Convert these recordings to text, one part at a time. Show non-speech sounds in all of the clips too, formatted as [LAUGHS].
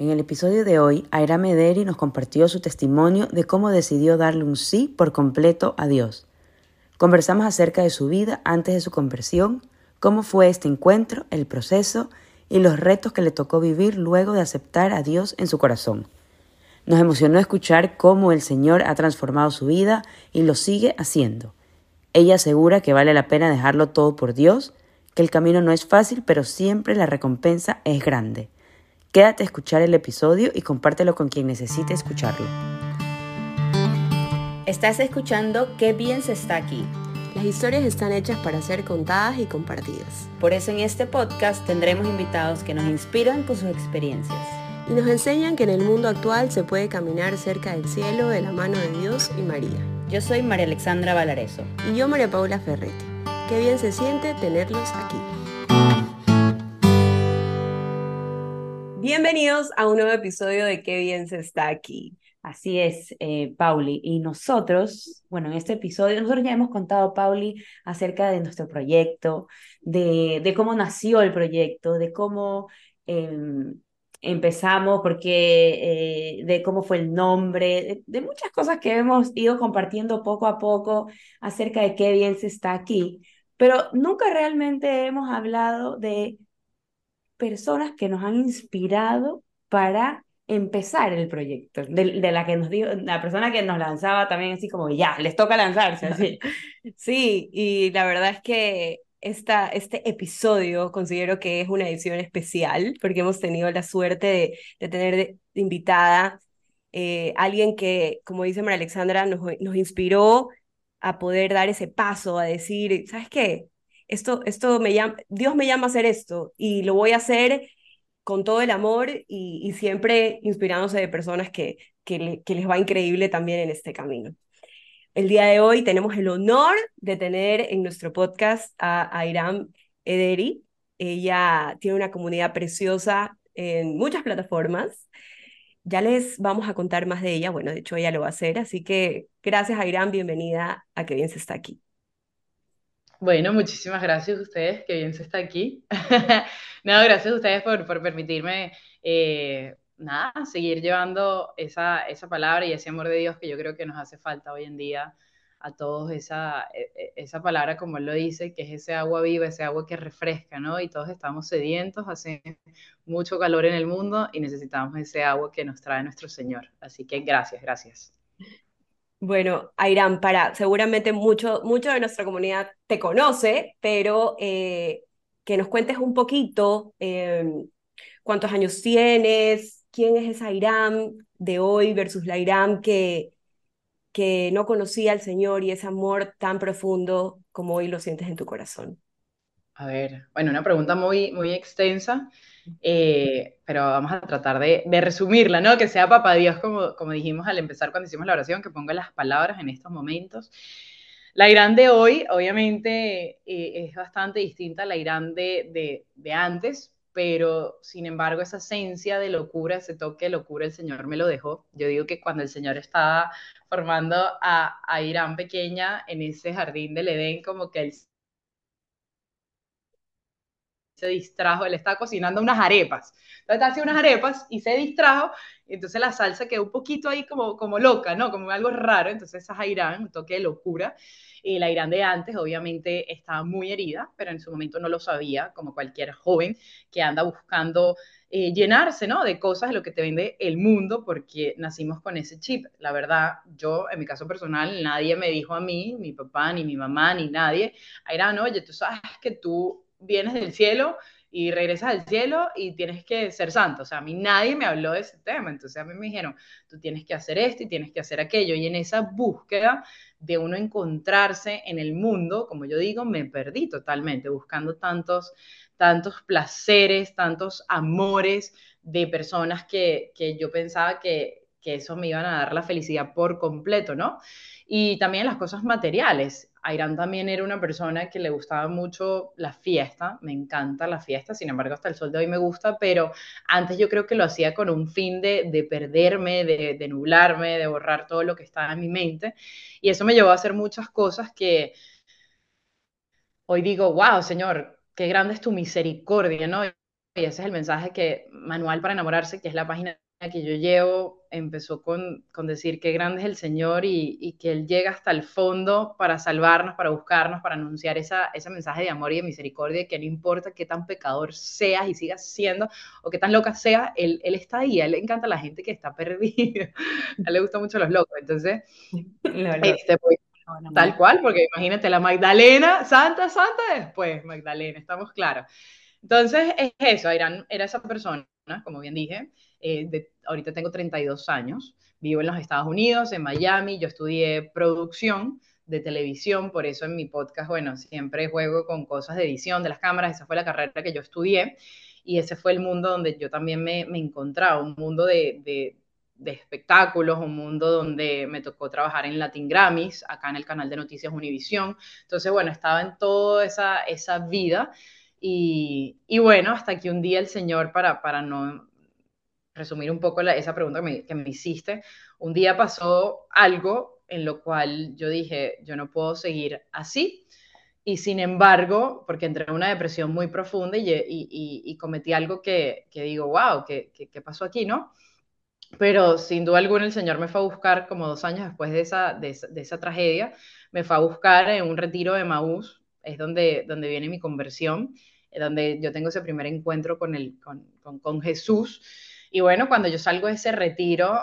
En el episodio de hoy, Aira Mederi nos compartió su testimonio de cómo decidió darle un sí por completo a Dios. Conversamos acerca de su vida antes de su conversión, cómo fue este encuentro, el proceso y los retos que le tocó vivir luego de aceptar a Dios en su corazón. Nos emocionó escuchar cómo el Señor ha transformado su vida y lo sigue haciendo. Ella asegura que vale la pena dejarlo todo por Dios, que el camino no es fácil, pero siempre la recompensa es grande. Quédate a escuchar el episodio y compártelo con quien necesite escucharlo. Estás escuchando Qué bien se está aquí. Las historias están hechas para ser contadas y compartidas. Por eso en este podcast tendremos invitados que nos inspiran con sus experiencias. Y nos enseñan que en el mundo actual se puede caminar cerca del cielo de la mano de Dios y María. Yo soy María Alexandra Valareso. Y yo María Paula Ferretti. Qué bien se siente tenerlos aquí. Bienvenidos a un nuevo episodio de Qué bien se está aquí. Así es, eh, Pauli. Y nosotros, bueno, en este episodio, nosotros ya hemos contado, Pauli, acerca de nuestro proyecto, de, de cómo nació el proyecto, de cómo em, empezamos, porque, eh, de cómo fue el nombre, de, muchas cosas que hemos ido compartiendo poco a poco acerca de qué bien se está aquí. Pero nunca realmente hemos hablado de personas que nos han inspirado para empezar el proyecto, de, la que nos dio, la persona que nos lanzaba también así como, ya, les toca lanzarse, así. [LAUGHS] Sí, y la verdad es que esta, este episodio considero que es una edición especial porque hemos tenido la suerte de, tener de, invitada eh, alguien que, como dice María Alexandra, nos, nos inspiró a poder dar ese paso, a decir, ¿sabes qué? Esto, esto me llama, Dios me llama a hacer esto y lo voy a hacer con todo el amor y, siempre inspirándose de personas que, que, les va increíble también en este camino. El día de hoy tenemos el honor de tener en nuestro podcast a, a Iram Ederi. Ella tiene una comunidad preciosa en muchas plataformas. Ya les vamos a contar más de ella. Bueno, de hecho ella lo va a hacer. Así que gracias a Irán, bienvenida a Que Bien se está aquí. Bueno, muchísimas gracias a ustedes, que bien se está aquí. [LAUGHS] no, gracias a ustedes por, por permitirme, eh, nada, seguir llevando esa, esa palabra y ese amor de Dios que yo creo que nos hace falta hoy en día a todos, esa, e, e, esa palabra, como él lo dice, que es ese agua viva, ese agua que refresca, ¿no? Y todos estamos sedientos, hace mucho calor en el mundo y necesitamos ese agua que nos trae nuestro Señor. Así que gracias, gracias. Bueno, Airam, para, seguramente mucho, mucho de nuestra comunidad te conoce, pero eh, que nos cuentes un poquito em, cuántos años tienes, quién es esa Airam de hoy versus la Airam que, que no conocía al Señor y ese amor tan profundo como hoy lo sientes en tu corazón. A ver, bueno, una pregunta muy, muy extensa. Eh, pero vamos a tratar de, resumirla, ¿no? Que sea papá como, como dijimos al empezar cuando hicimos la oración, que ponga las palabras en estos momentos. La Irán de hoy, obviamente, eh, es bastante distinta a la Irán de, de, antes, pero sin embargo esa esencia de locura, ese toque de locura, el Señor me lo dejó. Yo digo que cuando el Señor estaba formando a, a Irán pequeña en ese jardín del Edén, como que él se distrajo, él estaba cocinando unas arepas. Entonces haciendo unas arepas y se distrajo, entonces la salsa quedó un poquito ahí como, como loca, ¿no? Como algo raro, entonces esa Irán, un toque de locura. Y la Irán de antes, obviamente, estaba muy herida, pero en su momento no lo sabía, como cualquier joven que anda buscando eh, llenarse, ¿no? De cosas de lo que te vende el mundo, porque nacimos con ese chip. La verdad, yo, en mi caso personal, nadie me dijo a mí, mi papá, ni mi mamá, ni nadie, Irán, oye, tú sabes que tú vienes del cielo y regresas al cielo y tienes que ser santo. O sea, a mí nadie me habló de ese tema. Entonces a mí me dijeron, tú tienes que hacer esto y tienes que hacer aquello. Y en esa búsqueda de uno encontrarse en el mundo, como yo digo, me perdí totalmente, buscando tantos, tantos placeres, tantos amores de personas que, que yo pensaba que, que eso me iban a dar la felicidad por completo, ¿no? Y también las cosas materiales. Ayrán también era una persona que le gustaba mucho la fiesta, me encanta la fiesta, sin embargo hasta el sol de hoy me gusta, pero antes yo creo que lo hacía con un fin de, perderme, de, de, nublarme, de borrar todo lo que estaba en mi mente. Y eso me llevó a hacer muchas cosas que hoy digo, wow, Señor, qué grande es tu misericordia, ¿no? y ese es el mensaje que Manual para enamorarse, que es la página que yo llevo, empezó con, con decir qué grande es el Señor y, y, que Él llega hasta el fondo para salvarnos, para buscarnos, para anunciar esa, ese mensaje de amor y de misericordia, que no importa qué tan pecador seas y sigas siendo, o qué tan loca seas, Él, él está ahí, a Él le encanta a la gente que está [LAUGHS] perdida, a Él le gustan mucho los locos, entonces, [LAUGHS] este, pues, tal cual, porque imagínate la Magdalena, santa, santa después, Magdalena, estamos claros. Entonces, es eso, Irán era esa persona, como bien dije, eh, de, ahorita tengo 32 años, vivo en los Estados Unidos, en Miami, yo estudié producción de televisión, por eso en mi podcast, bueno, siempre juego con cosas de edición de las cámaras, esa fue la carrera que yo estudié y ese fue el mundo donde yo también me, me encontraba, un mundo de, de, de, espectáculos, un mundo donde me tocó trabajar en Latin Grammys, acá en el canal de Noticias Univisión, entonces bueno, estaba en toda esa, esa vida y, y bueno, hasta que un día el Señor, para, para no resumir un poco esa pregunta que me, hiciste, un día pasó algo en lo cual yo dije, yo no puedo seguir así. Y sin embargo, porque entré en una depresión muy profunda y, cometí algo que, que digo, wow, ¿qué, ¿qué, qué, pasó aquí, no? Pero sin duda alguna el Señor me fue a buscar como dos años después de esa, tragedia, me fue a buscar en un retiro de Maús, es donde, viene mi conversión, donde yo tengo ese primer encuentro con Jesús. Y bueno, cuando yo salgo de ese retiro,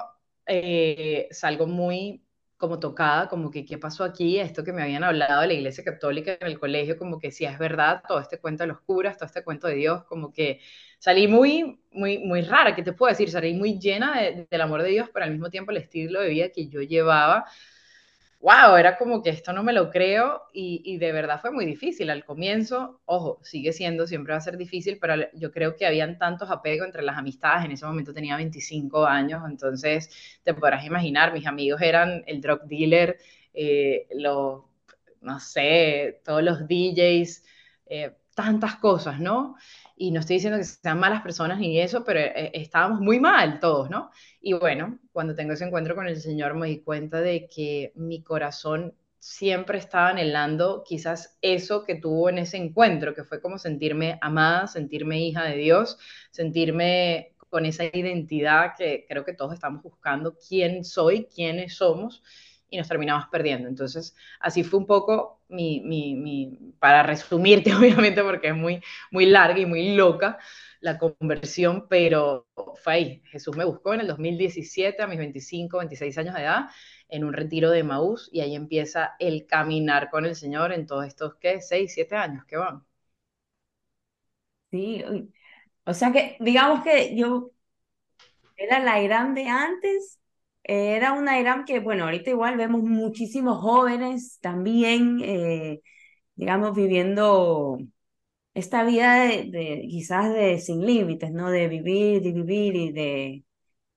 eh, salgo muy como tocada, como que qué pasó aquí, esto que me habían hablado de la iglesia católica en el colegio, como que si es verdad, todo este cuento de los curas, todo este cuento de Dios, como que salí muy, muy, muy rara, ¿qué te puedo decir? Salí muy llena de, del amor de Dios, pero al mismo tiempo el estilo de vida que yo llevaba, wow, era como que esto no me lo creo y, y, de verdad fue muy difícil al comienzo. Ojo, sigue siendo, siempre va a ser difícil, pero yo creo que habían tantos apegos entre las amistades. En ese momento tenía 25 años, entonces te podrás imaginar, mis amigos eran el drug dealer, eh, los, no sé, todos los DJs, eh, tantas cosas, ¿no? Y no estoy diciendo que sean malas personas ni eso, pero eh, estábamos muy mal todos, ¿no? Y bueno, cuando tengo ese encuentro con el Señor me di cuenta de que mi corazón siempre estaba anhelando quizás eso que tuvo en ese encuentro, que fue como sentirme amada, sentirme hija de Dios, sentirme con esa identidad que creo que todos estamos buscando, quién soy, quiénes somos, y nos terminamos perdiendo. Entonces, así fue un poco mi, mi, para resumirte, [LAUGHS] obviamente, porque es muy, muy larga y muy loca la conversión, pero fue ahí. Jesús me buscó en el 2017, a mis 25, 26 años de edad, en un retiro de Maús, y ahí empieza el caminar con el Señor en todos estos, ¿qué? 6, 7 años que van. Sí, o sea que, digamos que yo era la Irán de antes era una Irán que, bueno, ahorita igual vemos muchísimos jóvenes también, eh, digamos, viviendo esta vida de, de, quizás de sin límites, ¿no? De vivir, de vivir y de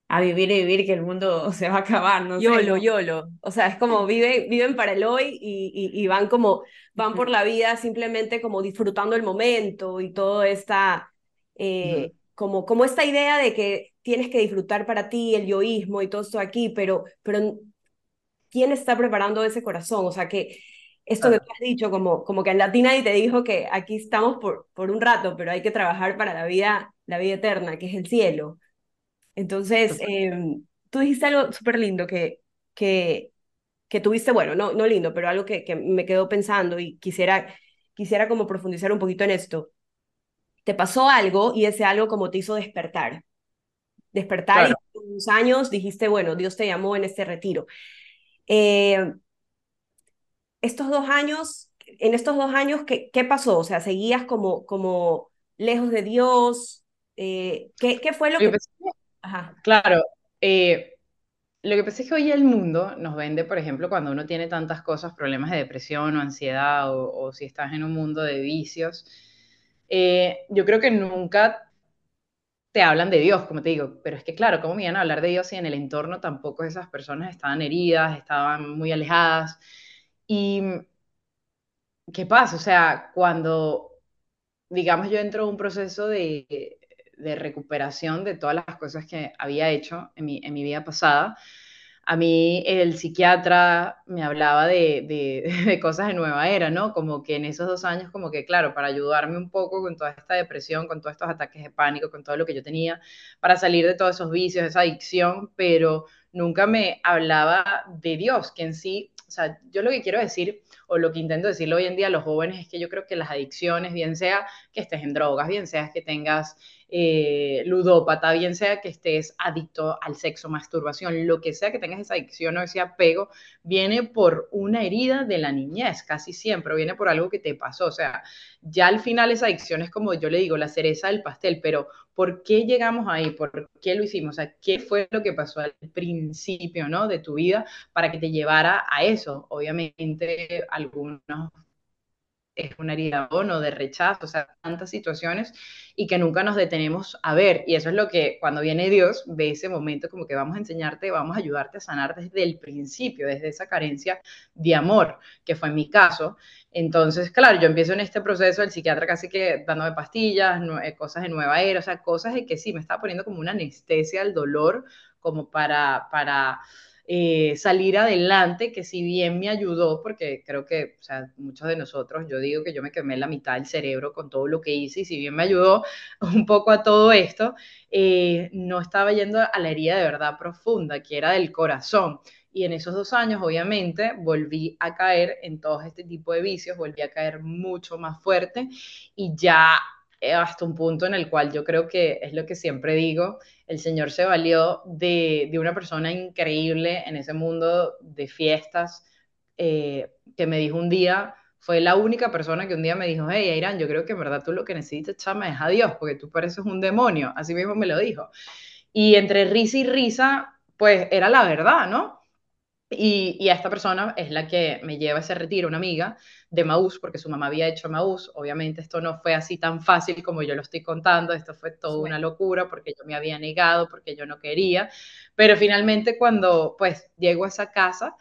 a vivir y vivir que el mundo [LAUGHS] se va a acabar, ¿no? Yolo, sé. yolo. O sea, es como vive, viven para el hoy y, y, y van como, van por la vida simplemente como disfrutando el momento y todo esta, eh, uh -huh. Como, como esta idea de que tienes que disfrutar para ti el yoísmo y todo esto aquí, pero, pero ¿quién está preparando ese corazón? O sea, que esto claro. que tú has dicho, como, como que en latina y te dijo que aquí estamos por, por un rato, pero hay que trabajar para la vida, la vida eterna, que es el cielo. Entonces, eh, tú dijiste algo súper lindo que, que, que tuviste, bueno, no, no lindo, pero algo que, que me quedó pensando y quisiera, quisiera como profundizar un poquito en esto. Te pasó algo y ese algo como te hizo despertar despertar claro. y unos años dijiste, bueno, Dios te llamó en este retiro. Eh, estos dos años, en estos dos años, ¿qué, qué pasó? O sea, ¿seguías como, como lejos de Dios? Eh, ¿qué, ¿qué, fue lo, lo que... que Ajá. Claro, eh, lo que pasa es que hoy el mundo nos vende, por ejemplo, cuando uno tiene tantas cosas, problemas de depresión o ansiedad, o, o si estás en un mundo de vicios, eh, yo creo que nunca te hablan de Dios, como te digo, pero es que claro, ¿cómo me iban a hablar de Dios si en el entorno tampoco esas personas estaban heridas, estaban muy alejadas? Y ¿qué pasa? O sea, cuando, digamos, yo entro en un proceso de, recuperación de todas las cosas que había hecho en mi vida pasada, a mí el psiquiatra me hablaba de, [LAUGHS] de, cosas de nueva era, ¿no? Como que en esos dos años, como que, claro, para ayudarme un poco con toda esta depresión, con todos estos ataques de pánico, con todo lo que yo tenía, para salir de todos esos vicios, esa adicción, pero nunca me hablaba de Dios, que en sí, o sea, yo lo que quiero decir o lo que intento decirle hoy en día a los jóvenes es que yo creo que las adicciones, bien sea que estés en drogas, bien sea que tengas eh, ludópata, bien sea que estés adicto al sexo, masturbación, lo que sea que tengas esa adicción o ese apego, viene por una herida de la niñez, casi siempre, viene por algo que te pasó. O sea, ya al final esa adicción es como yo le digo, la cereza del pastel, pero ¿por qué llegamos ahí? ¿Por qué lo hicimos? O sea, ¿qué fue lo que pasó al principio, ¿no? De tu vida para que te llevara a eso? Obviamente, algunos es una herida o no de rechazo, o sea, tantas situaciones y que nunca nos detenemos a ver. Y eso es lo que cuando viene Dios ve ese momento como que vamos a enseñarte, vamos a ayudarte a sanar desde el principio, desde esa carencia de amor, que fue en mi caso. Entonces, claro, yo empiezo en este proceso, el psiquiatra casi que dándome pastillas, eh, cosas de nueva era, o sea, cosas de que sí, me estaba poniendo como una anestesia al dolor, como para, para eh, salir adelante, que si bien me ayudó, porque creo que, muchos de nosotros, yo digo que yo me quemé la mitad del cerebro con todo lo que hice, y si bien me ayudó [LAUGHS] un poco a todo esto, eh, no estaba yendo a la herida de verdad profunda, que era del corazón. Y en esos dos años, obviamente, volví a caer en todo este tipo de vicios, volví a caer mucho más fuerte y ya hasta un punto en el cual yo creo que es lo que siempre digo, el Señor se valió de, de una persona increíble en ese mundo de fiestas, eh, que me dijo un día, fue la única persona que un día me dijo, hey, Irán, yo creo que en verdad tú lo que necesitas, chama, es a Dios, porque tú pareces un demonio, así mismo me lo dijo. Y entre risa y risa, pues era la verdad, ¿no? Y, y, a esta persona es la que me lleva a ese retiro, una amiga de Maús, porque su mamá había hecho Maús. Obviamente esto no fue así tan fácil como yo lo estoy contando, esto fue toda una locura porque yo me había negado, porque yo no quería. Pero finalmente cuando pues llego a esa casa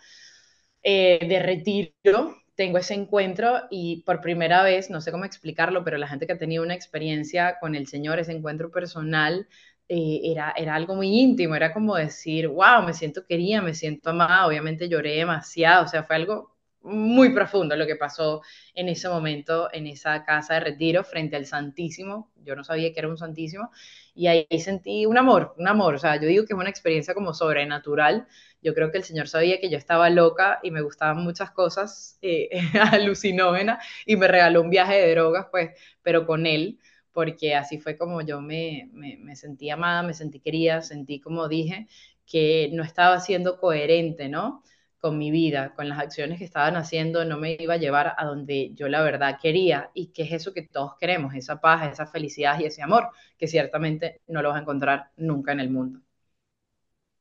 eh, de retiro, tengo ese encuentro y por primera vez, no sé cómo explicarlo, pero la gente que ha tenido una experiencia con el Señor, ese encuentro personal, eh, era, era algo muy íntimo, era como decir, wow, me siento querida, me siento amada, obviamente lloré demasiado, o sea, fue algo muy profundo lo que pasó en ese momento en esa casa de retiro frente al Santísimo. Yo no sabía que era un Santísimo y ahí sentí un amor, un amor. O sea, yo digo que es una experiencia como sobrenatural. Yo creo que el Señor sabía que yo estaba loca y me gustaban muchas cosas eh, [LAUGHS] alucinógenas y me regaló un viaje de drogas, pues, pero con Él porque así fue como yo me, me, sentí amada, me sentí querida, sentí, como dije, que no estaba siendo coherente, ¿no? Con mi vida, con las acciones que estaban haciendo, no me iba a llevar a donde yo la verdad quería. Y que es eso que todos queremos, esa paz, esa felicidad y ese amor, que ciertamente no lo vas a encontrar nunca en el mundo.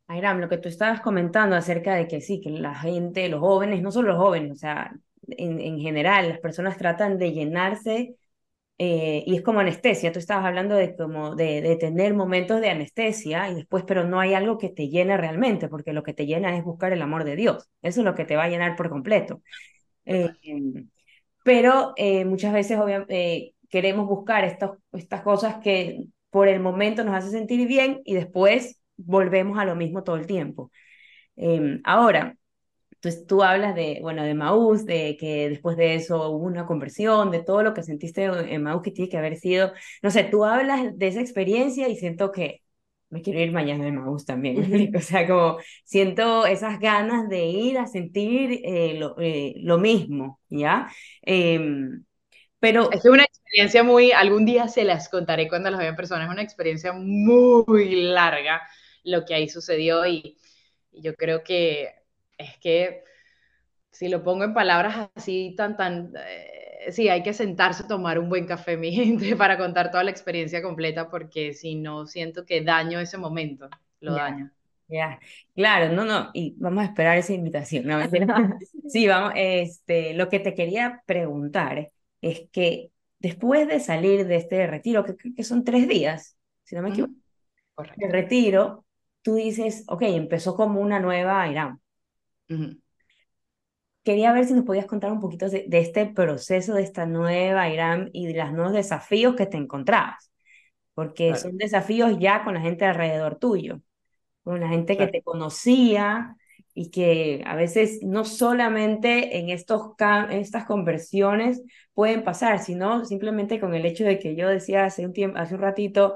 Airam, lo que tú estabas comentando acerca de que sí, que la gente, los jóvenes, no solo los jóvenes, o sea, en, en general, las personas tratan de llenarse eh, y es como anestesia, tú estabas hablando de, como de, tener momentos de anestesia y después, pero no hay algo que te llene realmente, porque lo que te llena es buscar el amor de Dios, eso es lo que te va a llenar por completo. Eh, pero eh, muchas veces queremos buscar estas, estas cosas que por el momento nos hace sentir bien y después volvemos a lo mismo todo el tiempo. ahora, entonces tú hablas de, bueno, de Maús, de que después de eso hubo una conversión, de todo lo que sentiste en Maús que tiene que haber sido, no sé, tú hablas de esa experiencia y siento que me quiero ir mañana de Maús también, [LAUGHS] o sea, como siento esas ganas de ir a sentir eh, lo, eh, lo, mismo, ¿ya? Em, pero... Es una experiencia muy, algún día se las contaré cuando las vea en persona, es una experiencia muy larga lo que ahí sucedió y, y yo creo que es que si lo pongo en palabras así tan, tan, eh, sí, hay que sentarse a tomar un buen café, [LAUGHS] mi gente, para contar toda la experiencia completa, porque si no, siento que daño ese momento, lo daño. Ya, claro, no, no, y vamos a esperar esa invitación. No, [LAUGHS] sí, vamos, este, lo que te quería preguntar es que después de salir de este retiro, que, que son tres días, si no me equivoco, el retiro, tú dices, ok, empezó como una nueva Irán Quería ver si nos podías contar un poquito de, este proceso, de esta nueva Irán y de los nuevos desafíos que te encontrabas, porque son desafíos ya con la gente alrededor tuyo, con la gente que te conocía, y que a veces no solamente en, estos en estas conversiones pueden pasar, sino simplemente con el hecho de que yo decía hace un, tiempo, hace un ratito,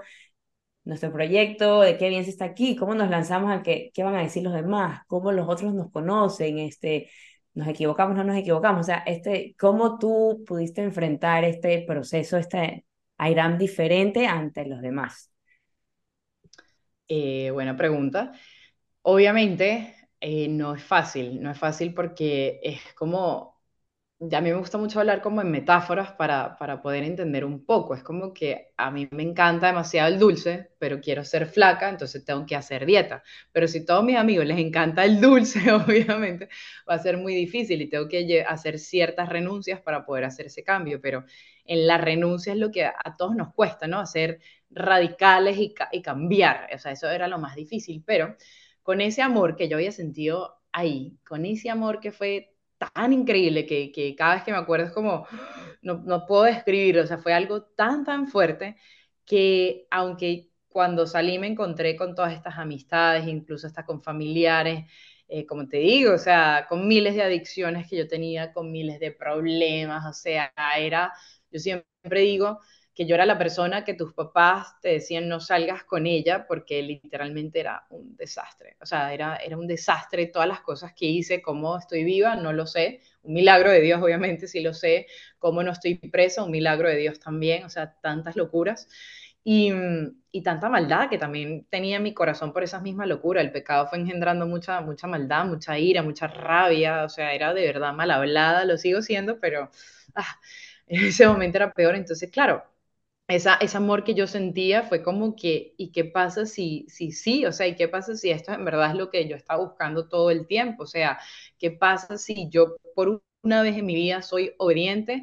nuestro proyecto, de qué bien se está aquí, cómo nos lanzamos a qué, qué van a decir los demás, cómo los otros nos conocen, este, nos equivocamos, no nos equivocamos, o sea, este, cómo tú pudiste enfrentar este proceso, este Airam diferente ante los demás. Eh, buena pregunta. Obviamente eh, no es fácil, no es fácil porque es como a mí me gusta mucho hablar como en metáforas para, para poder entender un poco. Es como que a mí me encanta demasiado el dulce, pero quiero ser flaca, entonces tengo que hacer dieta. Pero si a todos mis amigos les encanta el dulce, [LAUGHS] obviamente va a ser muy difícil y tengo que hacer ciertas renuncias para poder hacer ese cambio. Pero en la renuncia es lo que a todos nos cuesta, ¿no? Hacer radicales y, y cambiar. O sea, eso era lo más difícil. Pero con ese amor que yo había sentido ahí, con ese amor que fue tan increíble que, que, cada vez que me acuerdo es como, no, no puedo describirlo, o sea, fue algo tan, tan fuerte que aunque cuando salí me encontré con todas estas amistades, incluso hasta con familiares, eh, como te digo, o sea, con miles de adicciones que yo tenía, con miles de problemas, o sea, era, yo siempre digo, que yo era la persona que tus papás te decían no salgas con ella porque literalmente era un desastre. O sea, era, era un desastre todas las cosas que hice, cómo estoy viva, no lo sé. Un milagro de Dios, obviamente, sí lo sé. Cómo no estoy presa, un milagro de Dios también. O sea, tantas locuras. Y, y, tanta maldad que también tenía en mi corazón por esas mismas locuras. El pecado fue engendrando mucha, mucha maldad, mucha ira, mucha rabia. O sea, era de verdad mal hablada, lo sigo siendo, pero ah, en ese momento era peor. Entonces, claro, esa, ese amor que yo sentía fue como que, ¿y qué pasa si, si sí? O sea, ¿y qué pasa si esto en verdad es lo que yo estaba buscando todo el tiempo? O sea, ¿qué pasa si yo por una vez en mi vida soy obediente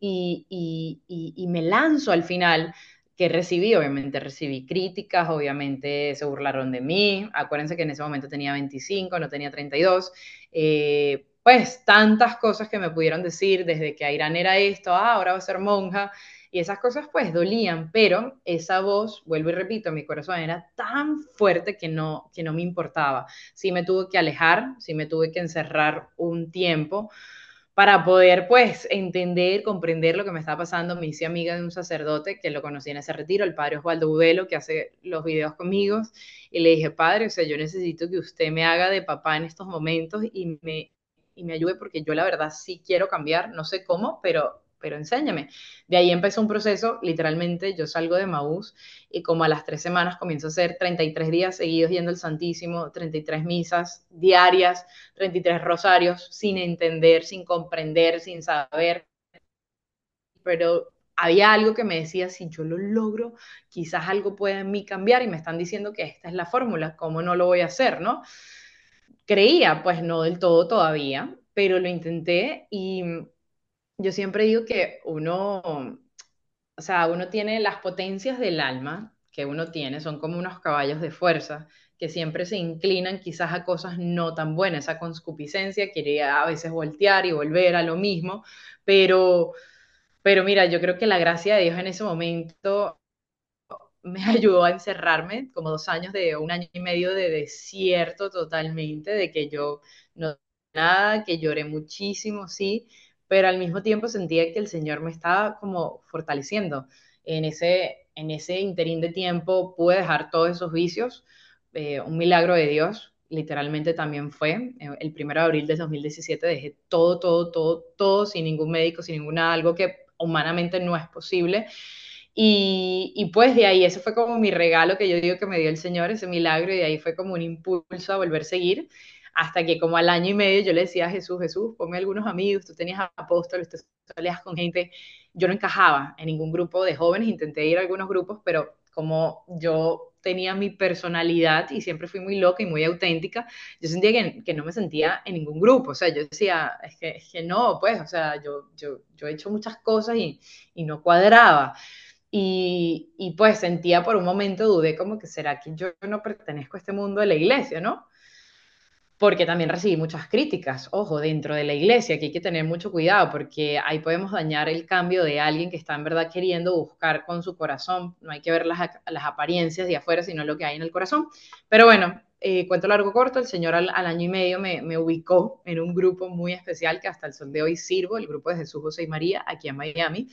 y, y, y, me lanzo al final? que recibí, obviamente recibí críticas, obviamente se burlaron de mí, acuérdense que en ese momento tenía 25, no tenía 32, eh, pues tantas cosas que me pudieron decir, desde que Irán era esto, ah, ahora va a ser monja, y esas cosas pues dolían, pero esa voz, vuelvo y repito, mi corazón era tan fuerte que no, que no me importaba. Sí me tuve que alejar, sí me tuve que encerrar un tiempo para poder pues entender, comprender lo que me estaba pasando. Me hice amiga de un sacerdote que lo conocí en ese retiro, el padre Osvaldo Budelo, que hace los videos conmigo, y le dije, padre, o sea, yo necesito que usted me haga de papá en estos momentos y me, y me ayude porque yo la verdad sí quiero cambiar, no sé cómo, pero pero enséñame. De ahí empezó un proceso, literalmente yo salgo de Maús y como a las tres semanas comienzo a hacer 33 días seguidos yendo al Santísimo, 33 misas diarias, 33 rosarios, sin entender, sin comprender, sin saber. Pero había algo que me decía, si yo lo logro, quizás algo pueda en mí cambiar y me están diciendo que esta es la fórmula, ¿cómo no lo voy a hacer, no? Creía, pues no del todo todavía, pero lo intenté y yo siempre digo que uno, o sea, uno tiene las potencias del alma que uno tiene, son como unos caballos de fuerza que siempre se inclinan quizás a cosas no tan buenas, esa conscupiscencia quiere a veces voltear y volver a lo mismo, pero, pero mira, yo creo que la gracia de Dios en ese momento me [LAUGHS] ayudó a encerrarme como dos años de un año y medio de desierto totalmente, de que yo no nada, que lloré muchísimo, sí, pero al mismo tiempo sentía que el Señor me estaba como fortaleciendo. En ese, en ese interín de tiempo pude dejar todos esos vicios, eh, un milagro de Dios, literalmente también fue. Eh, el 1 de abril de 2017 dejé todo, todo, todo, todo, sin ningún médico, sin ninguna, algo que humanamente no es posible. Y, y, pues de ahí, ese fue como mi regalo que yo digo que me dio el Señor, ese milagro, y de ahí fue como un impulso a volver a seguir hasta que como al año y medio yo le decía a Jesús, Jesús, ponme algunos amigos, tú tenías apóstoles, tú salías con gente, yo no encajaba en ningún grupo de jóvenes, intenté ir a algunos grupos, pero como yo tenía mi personalidad y siempre fui muy loca y muy auténtica, yo sentía que, que no me sentía en ningún grupo, o sea, yo decía, es que, es que no, pues, o sea, yo, yo, yo he hecho muchas cosas y, y no cuadraba. Y, y, pues sentía por un momento, dudé como que será que yo no pertenezco a este mundo de la iglesia, ¿no? Porque también recibí muchas críticas, ojo, dentro de la iglesia, que hay que tener mucho cuidado, porque ahí podemos dañar el cambio de alguien que está en verdad queriendo buscar con su corazón, no hay que ver las, las apariencias de afuera, sino lo que hay en el corazón. Pero bueno, eh, cuento largo corto, el Señor al, año y medio me, ubicó en un grupo muy especial que hasta el sol de hoy sirvo, el grupo de Jesús, José y María, aquí en Miami.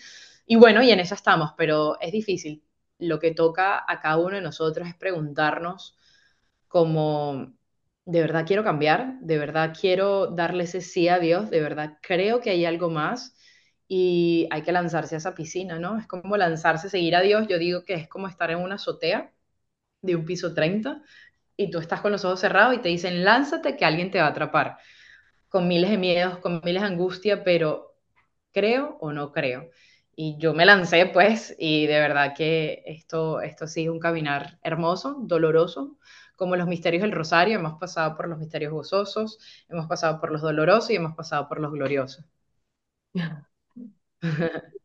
Y bueno, y en eso estamos, pero es difícil. Lo que toca a cada uno de nosotros es preguntarnos como, ¿de verdad quiero cambiar? ¿De verdad quiero darle ese sí a Dios? ¿De verdad creo que hay algo más? Y hay que lanzarse a esa piscina, ¿no? Es como lanzarse, seguir a Dios. Yo digo que es como estar en una azotea de un piso 30 y tú estás con los ojos cerrados y te dicen, lánzate que alguien te va a atrapar, con miles de miedos, con miles de angustia, pero creo o no creo. Y yo me lancé, pues, y de verdad que esto, esto sí es un caminar hermoso, doloroso, como los misterios del rosario, hemos pasado por los misterios gozosos, hemos pasado por los dolorosos y hemos pasado por los gloriosos. [LAUGHS]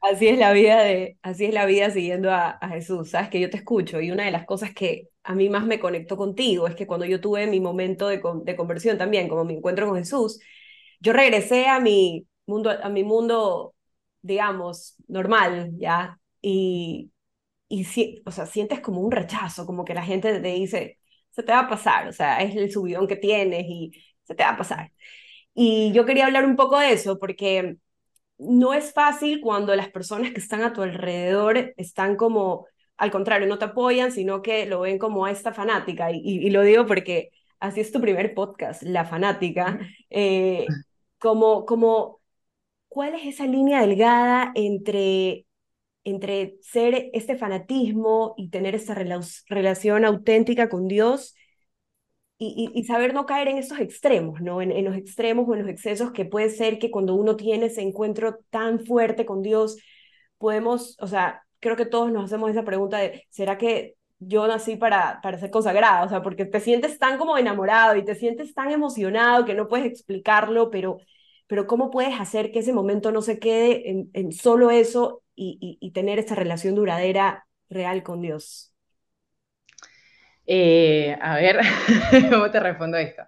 Así es la vida de, así es la vida siguiendo a, Jesús. Sabes que yo te escucho y una de las cosas que a mí más me conectó contigo es que cuando yo tuve mi momento de, de conversión también, como mi encuentro con Jesús, yo regresé a mi mundo, a mi mundo, digamos, normal, ya, y, y o sea, sientes como un rechazo, como que la gente te dice, se te va a pasar, o sea, es el subidón que tienes y se te va a pasar. Y yo quería hablar un poco de eso porque no es fácil cuando las personas que están a tu alrededor están como, al contrario, no te apoyan, sino que lo ven como a esta fanática. Y, lo digo porque así es tu primer podcast, La Fanática. Eh, como, como, ¿cuál es esa línea delgada entre, entre ser este fanatismo y tener esta relación auténtica con Dios y, saber no caer en esos extremos, ¿no? En, los extremos o en los excesos que puede ser que cuando uno tiene ese encuentro tan fuerte con Dios, podemos, o sea, creo que todos nos hacemos esa pregunta de, ¿será que yo nací para, para ser consagrado? O sea, porque te sientes tan como enamorado y te sientes tan emocionado que no puedes explicarlo, pero, pero ¿cómo puedes hacer que ese momento no se quede en, en solo eso y, y tener esa relación duradera real con Dios? Eh, a ver, [LAUGHS] ¿cómo te respondo esto?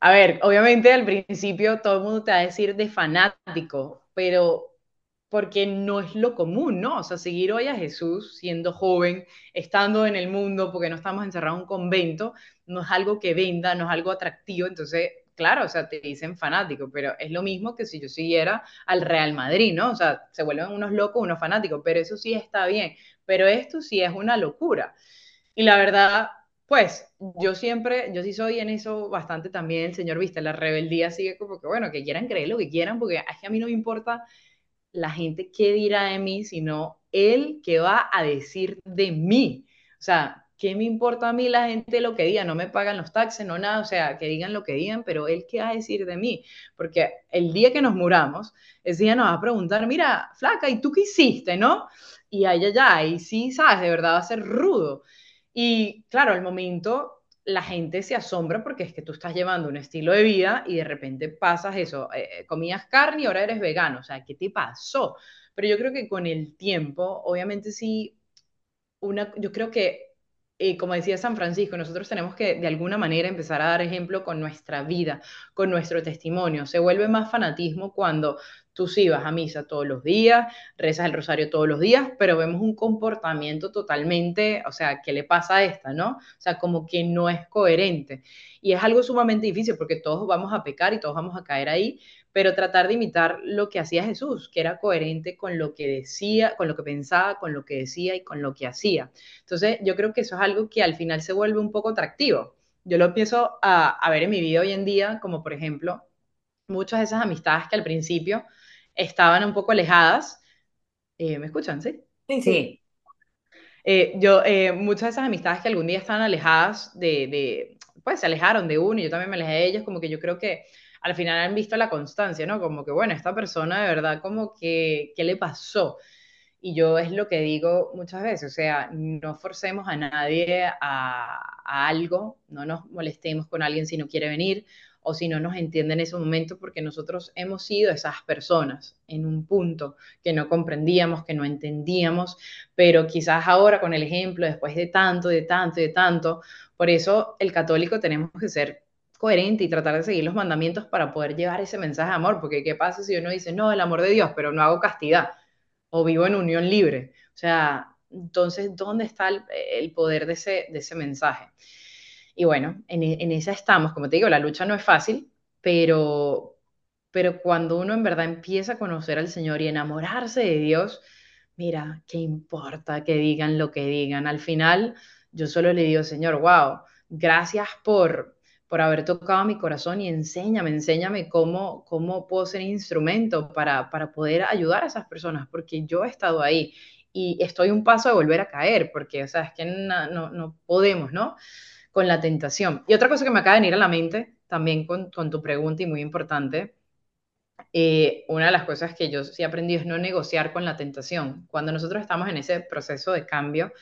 A ver, obviamente al principio todo el mundo te va a decir de fanático, pero porque no es lo común, ¿no? O sea, seguir hoy a Jesús siendo joven, estando en el mundo, porque no estamos encerrados en un convento, no es algo que venda, no es algo atractivo, entonces, claro, o sea, te dicen fanático, pero es lo mismo que si yo siguiera al Real Madrid, ¿no? O sea, se vuelven unos locos, unos fanáticos, pero eso sí está bien, pero esto sí es una locura. Y la verdad, pues yo siempre, yo sí soy en eso bastante también, señor Vista, la rebeldía sigue como que, bueno, que quieran creer lo que quieran, porque es que a mí no me importa la gente qué dirá de mí, sino él qué va a decir de mí. O sea, ¿qué me importa a mí la gente lo que diga? No me pagan los taxes, no nada, o sea, que digan lo que digan, pero él qué va a decir de mí. Porque el día que nos muramos, ese día nos va a preguntar, mira, flaca, ¿y tú qué hiciste, no? Y ay, ay, ay, sí, sabes, de verdad va a ser rudo. Y claro, al momento la gente se asombra porque es que tú estás llevando un estilo de vida y de repente pasas eso, eh, eh, comías carne y ahora eres vegano, o sea, ¿qué te pasó? Pero yo creo que con el tiempo, obviamente sí, una, yo creo que, eh, como decía San Francisco, nosotros tenemos que de alguna manera empezar a dar ejemplo con nuestra vida, con nuestro testimonio. Se vuelve más fanatismo cuando Tú sí vas a misa todos los días, rezas el rosario todos los días, pero vemos un comportamiento totalmente, o sea, ¿qué le pasa a esta, no? O sea, como que no es coherente. Y es algo sumamente difícil porque todos vamos a pecar y todos vamos a caer ahí, pero tratar de imitar lo que hacía Jesús, que era coherente con lo que decía, con lo que pensaba, con lo que decía y con lo que hacía. Entonces, yo creo que eso es algo que al final se vuelve un poco atractivo. Yo lo empiezo a, a ver en mi vida hoy en día, como por ejemplo, muchas de esas amistades que al principio estaban un poco alejadas. Eh, ¿Me escuchan? Sí. Sí, sí. Eh, yo, eh, muchas de esas amistades que algún día estaban alejadas de, de, pues se alejaron de uno y yo también me alejé de ellos, como que yo creo que al final han visto la constancia, ¿no? Como que, bueno, esta persona de verdad, como que, ¿qué le pasó? Y yo es lo que digo muchas veces, o sea, no forcemos a nadie a, algo, no nos molestemos con alguien si no quiere venir, o si no nos entiende en ese momento porque nosotros hemos sido esas personas en un punto que no comprendíamos, que no entendíamos, pero quizás ahora con el ejemplo, después de tanto, de tanto, de tanto, por eso el católico tenemos que ser coherente y tratar de seguir los mandamientos para poder llevar ese mensaje de amor, porque ¿qué pasa si uno dice, no, el amor de Dios, pero no hago castidad o vivo en unión libre? O sea, entonces, ¿dónde está el, poder de ese, de ese mensaje? Y bueno, en, en esa estamos, como te digo, la lucha no es fácil, pero, pero cuando uno en verdad empieza a conocer al Señor y enamorarse de Dios, mira, ¿qué importa que digan lo que digan? Al final, yo solo le digo, Señor, wow, gracias por, por haber tocado mi corazón y enséñame, enséñame cómo, cómo puedo ser instrumento para, para poder ayudar a esas personas, porque yo he estado ahí y estoy un paso de volver a caer, porque, o sea, es que no, no, podemos, ¿no? Con la tentación. Y otra cosa que me acaba de venir a la mente, también con, con tu pregunta y muy importante, eh, una de las cosas que yo sí he aprendido es no negociar con la tentación. Cuando nosotros estamos en ese proceso de cambio,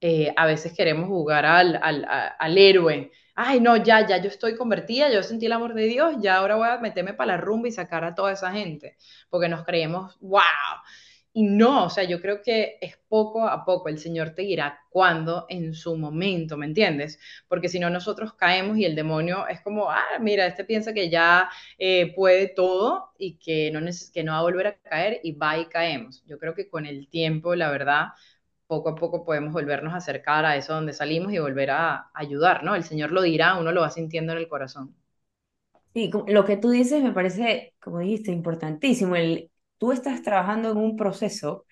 eh, a veces queremos jugar al, al, al, héroe. Ay, no, ya, ya yo estoy convertida, yo sentí el amor de Dios, ya ahora voy a meterme para la rumba y sacar a toda esa gente, porque nos creemos, wow, y no, o sea, yo creo que es poco a poco, el Señor te dirá cuándo en su momento, ¿me entiendes? Porque si no, nosotros caemos y el demonio es como, ah, mira, este piensa que ya eh, puede todo y que no, que no va a volver a caer y va y caemos. Yo creo que con el tiempo, la verdad, poco a poco podemos volvernos a acercar a eso donde salimos y volver a ayudar, ¿no? El Señor lo dirá, uno lo va sintiendo en el corazón. Sí, lo que tú dices me parece, como dijiste, importantísimo, el tú estás trabajando en un proceso,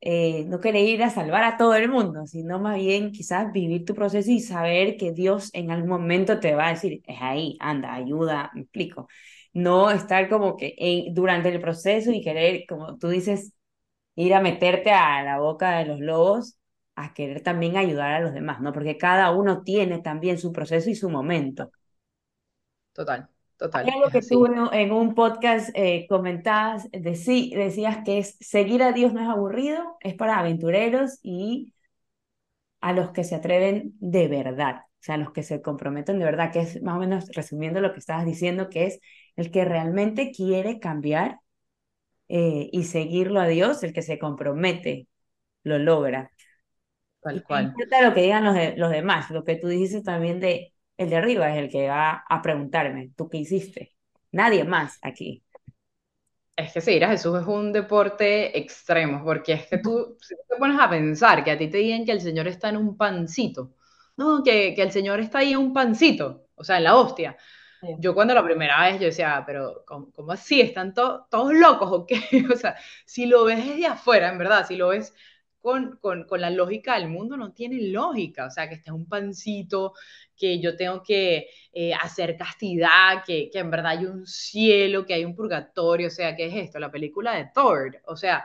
eh, no querer ir a salvar a todo el mundo, sino más bien quizás vivir tu proceso y saber que Dios en algún momento te va a decir, es ahí, anda, ayuda, me explico. No estar como que durante el proceso y querer, como tú dices, ir a meterte a la boca de los lobos a querer también ayudar a los demás, ¿no? Porque cada uno tiene también su proceso y su momento. Total. Total. algo que tú en un podcast eh, comentabas, decías que es seguir a Dios no es aburrido, es para aventureros y a los que se atreven de verdad, o sea, a los que se comprometen de verdad, que es más o menos resumiendo lo que estabas diciendo, que es el que realmente quiere cambiar eh, y seguirlo a Dios, el que se compromete, lo logra. Tal cual. No importa lo que digan los, los demás, lo que tú dices también de el de arriba es el que va a preguntarme, ¿tú qué hiciste? Nadie más aquí. Es que seguir a Jesús es un deporte extremo, porque es que tú, si te pones a pensar que a ti te digan que el Señor está en un pancito, no, que, que el Señor está ahí en un pancito, o sea, en la hostia. Yo cuando la primera vez yo decía, pero ¿cómo, así? ¿Están todos locos o? [LAUGHS] O sea, si lo ves desde afuera, en verdad, si lo ves con, con, con, la lógica del mundo, no tiene lógica. O sea, que esté un pancito, que yo tengo que eh, hacer castidad, que, que, en verdad hay un cielo, que hay un purgatorio. O sea, ¿qué es esto? La película de Thor. O sea,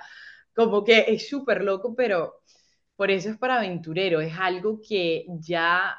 como que es súper loco, pero por eso es para aventurero. Es algo que ya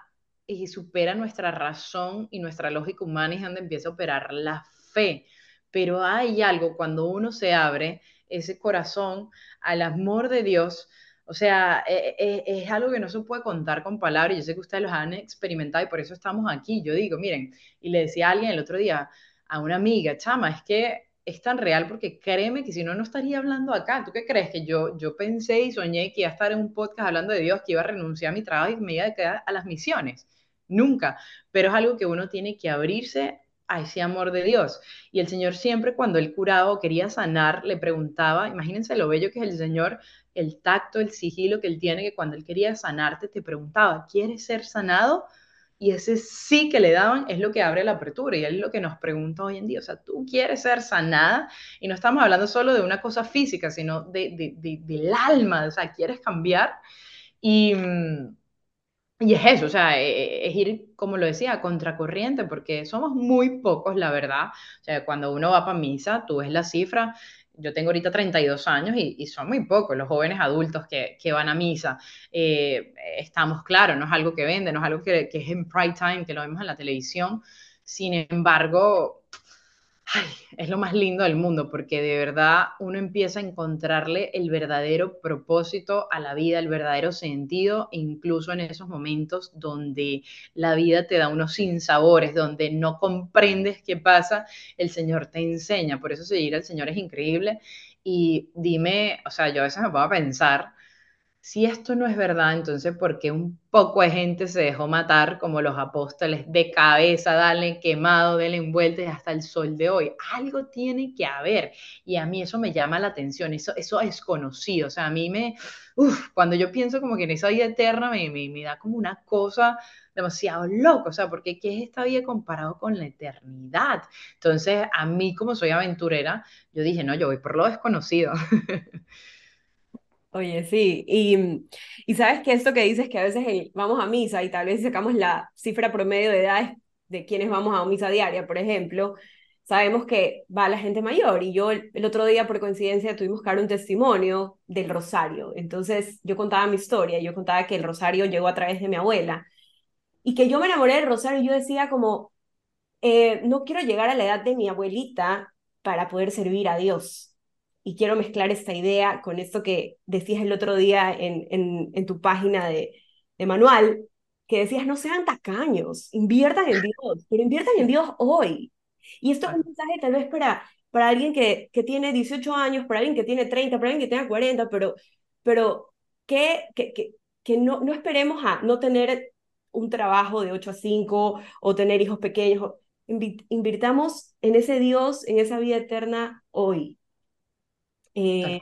eh, supera nuestra razón y nuestra lógica humana y es donde empieza a operar la fe. Pero hay algo cuando uno se abre ese corazón al amor de Dios, o sea, e, e, es, algo que no se puede contar con palabras. Yo sé que ustedes los han experimentado y por eso estamos aquí. Yo digo, miren, y le decía a alguien el otro día, a una amiga, chama, es que es tan real porque créeme que si no, no estaría hablando acá. ¿Tú qué crees? Que yo, yo pensé y soñé que iba a estar en un podcast hablando de Dios, que iba a renunciar a mi trabajo y me iba a quedar a las misiones. Nunca. Pero es algo que uno tiene que abrirse a ese amor de Dios. Y el Señor siempre cuando él curaba o quería sanar, le preguntaba, imagínense lo bello que es el Señor, el tacto, el sigilo que él tiene, que cuando él quería sanarte te preguntaba, ¿quieres ser sanado? Y ese sí que le daban es lo que abre la apertura y es lo que nos pregunta hoy en día. O sea, tú quieres ser sanada y no estamos hablando solo de una cosa física, sino de, de, del alma. O sea, quieres cambiar. Y, mm, y es eso, o sea, e, e, es ir, como lo decía, contracorriente, porque somos muy pocos, la verdad. O sea, cuando uno va para misa, tú ves la cifra, yo tengo ahorita 32 años y, son muy pocos los jóvenes adultos que, que van a misa. Eh, estamos claros, no es algo que vende, no es algo que es en prime time, que lo vemos en la televisión. Sin embargo, es lo más lindo del mundo, porque de verdad uno empieza a encontrarle el verdadero propósito a la vida, el verdadero sentido, incluso en esos momentos donde la vida te da unos sinsabores, donde no comprendes qué pasa, el Señor te enseña. Por eso seguir al Señor es increíble. Y dime, o sea, yo a veces me puedo pensar, si esto no es verdad, entonces, ¿por qué un poco de gente se dejó matar como los apóstoles de cabeza, darle quemado, denle envuelto hasta el sol de hoy? Algo tiene que haber. Y a mí eso me llama la atención, eso, eso es conocido. O sea, a mí me, uf, cuando yo pienso como que en esa vida eterna me, me, me da como una cosa demasiado loco, o sea, porque ¿qué es esta vida comparado con la eternidad? Entonces, a mí como soy aventurera, yo dije, no, yo voy por lo desconocido. [LAUGHS] Oye, sí, y, y sabes que esto que dices que a veces vamos a misa y tal vez sacamos la cifra promedio de edades de quienes vamos a misa diaria, por ejemplo, sabemos que va la gente mayor y yo el, otro día por coincidencia tuvimos que dar un testimonio del rosario, entonces yo contaba mi historia, yo contaba que el rosario llegó a través de mi abuela y que yo me enamoré del rosario y yo decía como, eh, no quiero llegar a la edad de mi abuelita para poder servir a Dios y quiero mezclar esta idea con esto que decías el otro día en, en, tu página de, de, manual, que decías, no sean tacaños, inviertan en Dios, pero inviertan en Dios hoy. Y esto es un mensaje tal vez para, para alguien que, que tiene 18 años, para alguien que tiene 30, para alguien que tenga 40, pero, pero que, que, que, que no, no esperemos a no tener un trabajo de 8 a 5 o tener hijos pequeños. Invirtamos en ese Dios, en esa vida eterna hoy. Eh,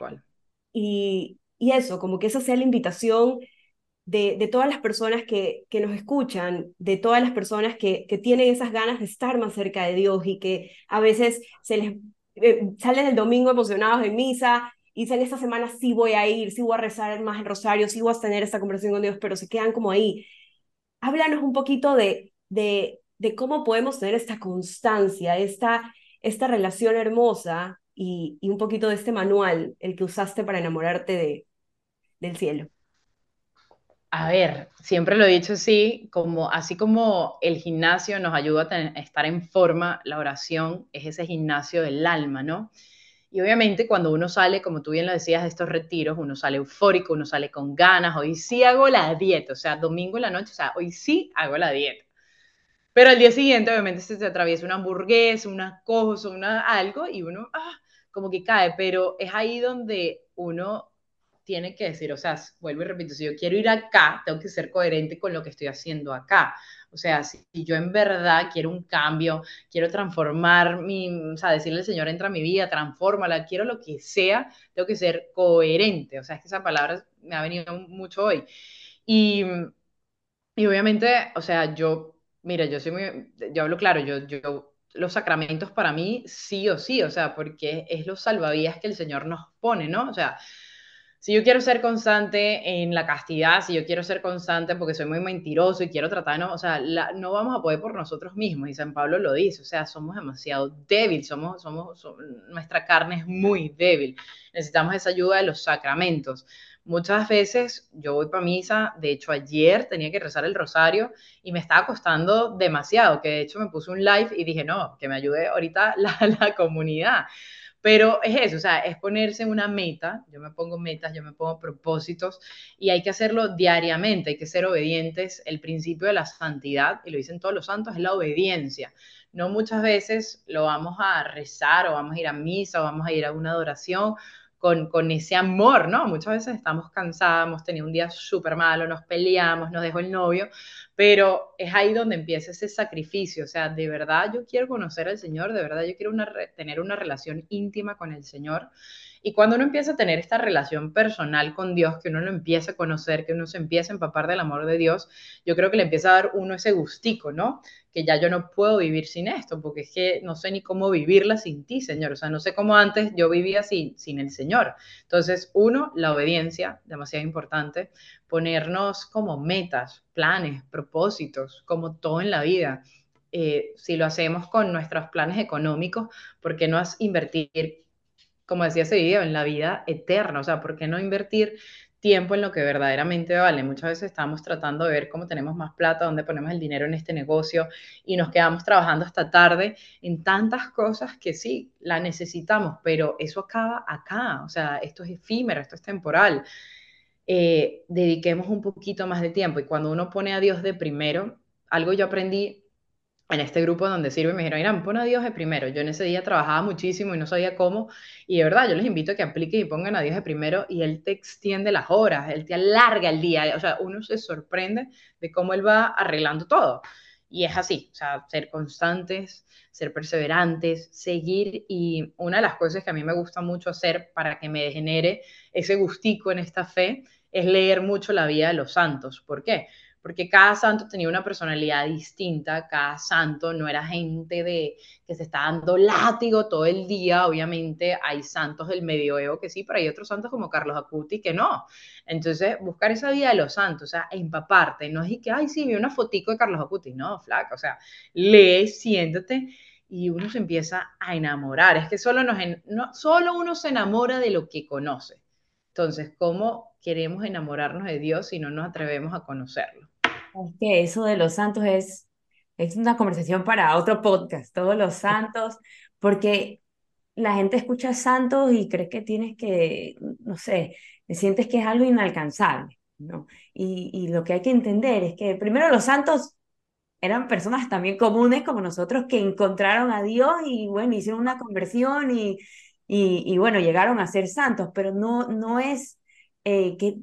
y, y, eso, como que esa sea la invitación de, de todas las personas que, que, nos escuchan, de todas las personas que, que, tienen esas ganas de estar más cerca de Dios y que a veces se les eh, salen el domingo emocionados de misa y dicen esta semana sí voy a ir, sí voy a rezar más el rosario, sí voy a tener esta conversación con Dios, pero se quedan como ahí. Háblanos un poquito de, de, de cómo podemos tener esta constancia, esta, esta relación hermosa y, un poquito de este manual, el que usaste para enamorarte de, del cielo. A ver, siempre lo he dicho así, como, así como el gimnasio nos ayuda a, estar en forma, la oración es ese gimnasio del alma, ¿no? Y obviamente cuando uno sale, como tú bien lo decías, de estos retiros, uno sale eufórico, uno sale con ganas, hoy sí hago la dieta, o sea, domingo en la noche, o sea, hoy sí hago la dieta. Pero al día siguiente, obviamente, se te atraviesa una hamburguesa, una cosa, una, algo, y uno, ah, como que cae, pero es ahí donde uno tiene que decir, o sea, vuelvo y repito, si yo quiero ir acá, tengo que ser coherente con lo que estoy haciendo acá. O sea, si yo en verdad quiero un cambio, quiero transformar mi, o sea, decirle al Señor, entra a mi vida, transfórmala, quiero lo que sea, tengo que ser coherente. O sea, es que esa palabra me ha venido mucho hoy. Y, y obviamente, o sea, yo, mira, yo soy muy, yo hablo claro, yo, yo los sacramentos para mí sí o sí, o sea, porque es los salvavidas que el Señor nos pone, ¿no? O sea, si yo quiero ser constante en la castidad, si yo quiero ser constante porque soy muy mentiroso y quiero tratar, no, o sea, no vamos a poder por nosotros mismos, y San Pablo lo dice, o sea, somos demasiado débiles, somos, somos, nuestra carne es muy débil, necesitamos esa ayuda de los sacramentos. Muchas veces yo voy para misa, de hecho ayer tenía que rezar el rosario y me estaba costando demasiado, que de hecho me puse un live y dije, no, que me ayude ahorita [LAUGHS] la, la comunidad. Pero es eso, o sea, es ponerse una meta, yo me pongo metas, yo me pongo propósitos y hay que hacerlo diariamente, hay que ser obedientes. El principio de la santidad, y lo dicen todos los santos, es la obediencia. No muchas veces lo vamos a rezar o vamos a ir a misa o vamos a ir a una adoración con, ese amor, ¿no? Muchas veces estamos cansados, hemos un día súper malo, nos peleamos, nos dejó el novio, pero es ahí donde empieza ese sacrificio, o sea, de verdad yo quiero conocer al Señor, de verdad yo quiero tener una relación íntima con el Señor. Y cuando uno empieza a tener esta relación personal con Dios, que uno lo empieza a conocer, que uno se empieza a empapar del amor de Dios, yo creo que le empieza a dar uno ese gustico, ¿no? Que ya yo no puedo vivir sin esto, porque es que no sé ni cómo vivirla sin ti, Señor. O sea, no sé cómo antes yo vivía sin, sin el Señor. Entonces, uno, la obediencia, demasiado importante, ponernos como metas, planes, propósitos, como todo en la vida. Eh, si lo hacemos con nuestros planes económicos, ¿por qué no invertir como decía ese video, en la vida eterna. O sea, ¿por qué no invertir tiempo en lo que verdaderamente vale? Muchas veces estamos tratando de ver cómo tenemos más plata, dónde ponemos el dinero en este negocio y nos quedamos trabajando hasta tarde en tantas cosas que sí, la necesitamos, pero eso acaba acá. O sea, esto es efímero, esto es temporal. Eh, dediquemos un poquito más de tiempo y cuando uno pone a Dios de primero, algo yo aprendí en este grupo donde sirve, me dijeron, Irán, pon a Dios de primero. Yo en ese día trabajaba muchísimo y no sabía cómo. Y de verdad, yo les invito a que apliquen y pongan a Dios de primero y Él te extiende las horas, Él te alarga el día. O sea, uno se sorprende de cómo Él va arreglando todo. Y es así, o sea, ser constantes, ser perseverantes, seguir. Y una de las cosas que a mí me gusta mucho hacer para que me genere ese gustico en esta fe es leer mucho la vida de los santos. ¿Por qué? Porque cada santo tenía una personalidad distinta, cada santo no era gente de que se está dando látigo todo el día, obviamente hay santos del medioevo que sí, pero hay otros santos como Carlos Acuti que no. Entonces, buscar esa vida de los santos, o sea, empaparte, no es que, ay, sí, vi una fotico de Carlos Acuti, no, flaca, o sea, lee, siéntate y uno se empieza a enamorar, es que solo, nos, no, solo uno se enamora de lo que conoce. Entonces, ¿cómo queremos enamorarnos de Dios si no nos atrevemos a conocerlo? Es que eso de los santos es, es una conversación para otro podcast, todos los santos, porque la gente escucha santos y cree que tienes que, no sé, sientes que es algo inalcanzable, ¿no? Y, y lo que hay que entender es que primero los santos eran personas también comunes como nosotros que encontraron a Dios y bueno, hicieron una conversión y, y, bueno, llegaron a ser santos, pero no, no es eh, que